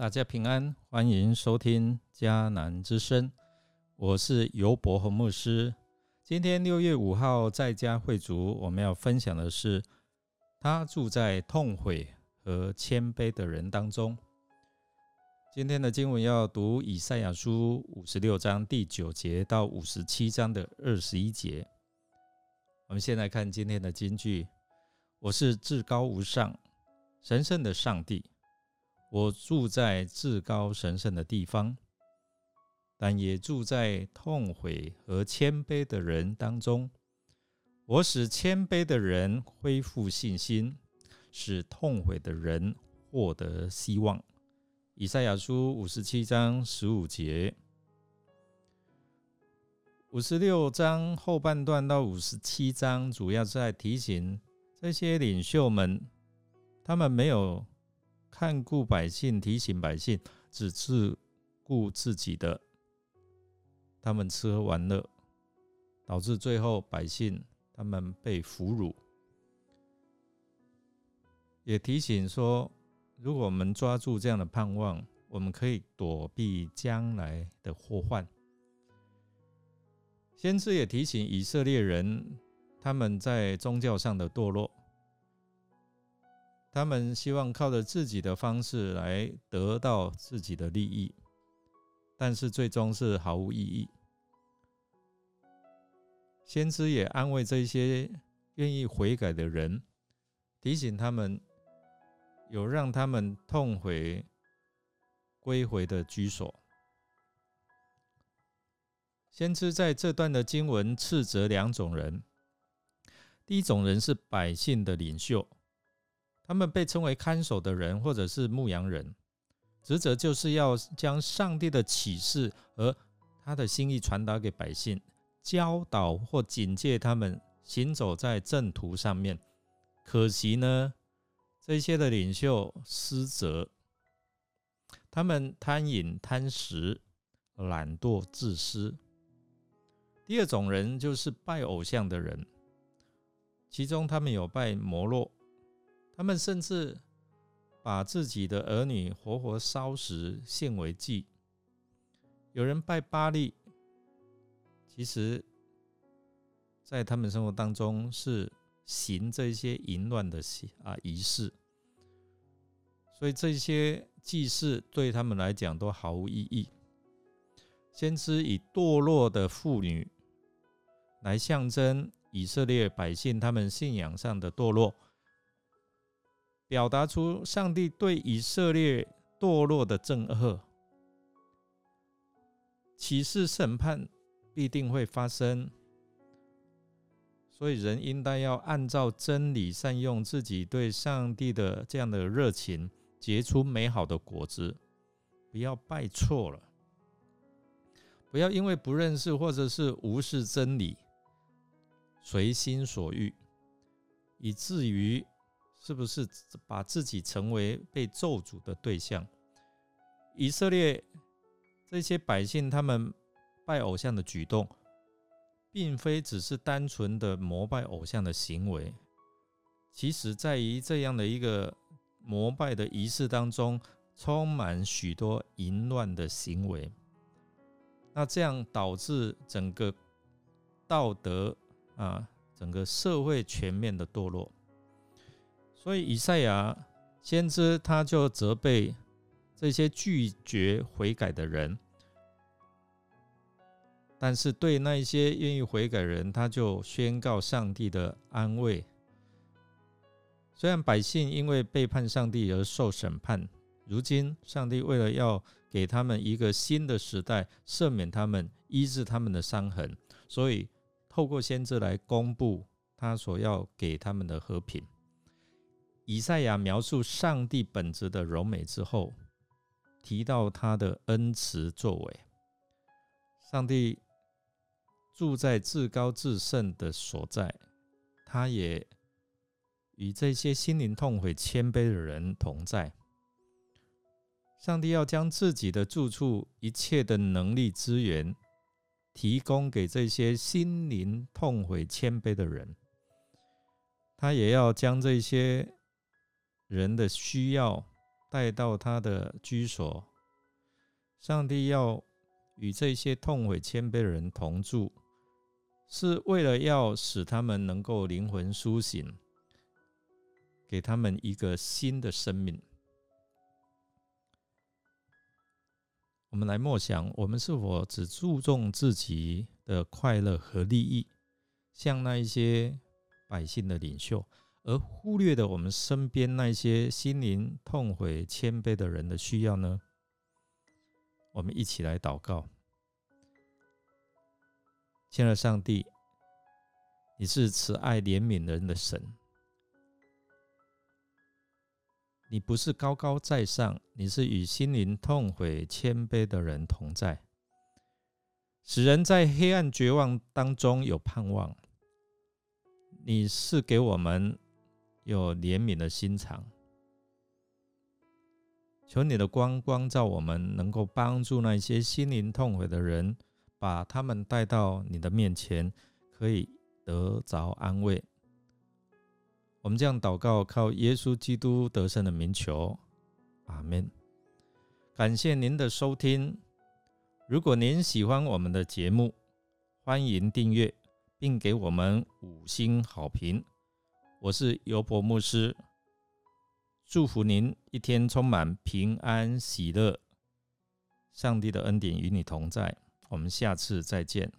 大家平安，欢迎收听迦南之声，我是尤伯和牧师。今天六月五号在家会族，我们要分享的是他住在痛悔和谦卑的人当中。今天的经文要读以赛亚书五十六章第九节到五十七章的二十一节。我们先来看今天的金句：我是至高无上、神圣的上帝。我住在至高神圣的地方，但也住在痛悔和谦卑的人当中。我使谦卑的人恢复信心，使痛悔的人获得希望。以赛亚书五十七章十五节，五十六章后半段到五十七章，主要在提醒这些领袖们，他们没有。看顾百姓，提醒百姓，只自顾自己的，他们吃喝玩乐，导致最后百姓他们被俘虏。也提醒说，如果我们抓住这样的盼望，我们可以躲避将来的祸患。先知也提醒以色列人，他们在宗教上的堕落。他们希望靠着自己的方式来得到自己的利益，但是最终是毫无意义。先知也安慰这些愿意悔改的人，提醒他们有让他们痛悔归回的居所。先知在这段的经文斥责两种人，第一种人是百姓的领袖。他们被称为看守的人，或者是牧羊人，职责就是要将上帝的启示和他的心意传达给百姓，教导或警戒他们行走在正途上面。可惜呢，这些的领袖失责，他们贪饮贪食，懒惰自私。第二种人就是拜偶像的人，其中他们有拜摩洛。他们甚至把自己的儿女活活烧死献为祭。有人拜巴利，其实，在他们生活当中是行这些淫乱的仪啊仪式，所以这些祭祀对他们来讲都毫无意义。先知以堕落的妇女来象征以色列百姓他们信仰上的堕落。表达出上帝对以色列堕落的憎恶，启示审判必定会发生，所以人应该要按照真理善用自己对上帝的这样的热情，结出美好的果子，不要拜错了，不要因为不认识或者是无视真理，随心所欲，以至于。是不是把自己成为被咒诅的对象？以色列这些百姓，他们拜偶像的举动，并非只是单纯的膜拜偶像的行为，其实在于这样的一个膜拜的仪式当中，充满许多淫乱的行为。那这样导致整个道德啊，整个社会全面的堕落。所以以赛亚先知他就责备这些拒绝悔改的人，但是对那一些愿意悔改人，他就宣告上帝的安慰。虽然百姓因为背叛上帝而受审判，如今上帝为了要给他们一个新的时代，赦免他们，医治他们的伤痕，所以透过先知来公布他所要给他们的和平。以赛亚描述上帝本质的柔美之后，提到他的恩慈作为。上帝住在至高至圣的所在，他也与这些心灵痛悔、谦卑的人同在。上帝要将自己的住处、一切的能力资源，提供给这些心灵痛悔、谦卑的人。他也要将这些。人的需要带到他的居所。上帝要与这些痛悔谦卑的人同住，是为了要使他们能够灵魂苏醒，给他们一个新的生命。我们来默想：我们是否只注重自己的快乐和利益，像那一些百姓的领袖，而忽略了我们身边那些心灵痛悔、谦卑的人的需要呢？我们一起来祷告，亲爱的上帝，你是慈爱怜悯人的神。你不是高高在上，你是与心灵痛悔、谦卑的人同在，使人在黑暗绝望当中有盼望。你是给我们有怜悯的心肠，求你的光光照我们，能够帮助那些心灵痛悔的人，把他们带到你的面前，可以得着安慰。我们这样祷告，靠耶稣基督得胜的名求，阿门。感谢您的收听。如果您喜欢我们的节目，欢迎订阅并给我们五星好评。我是尤伯牧师，祝福您一天充满平安喜乐，上帝的恩典与你同在。我们下次再见。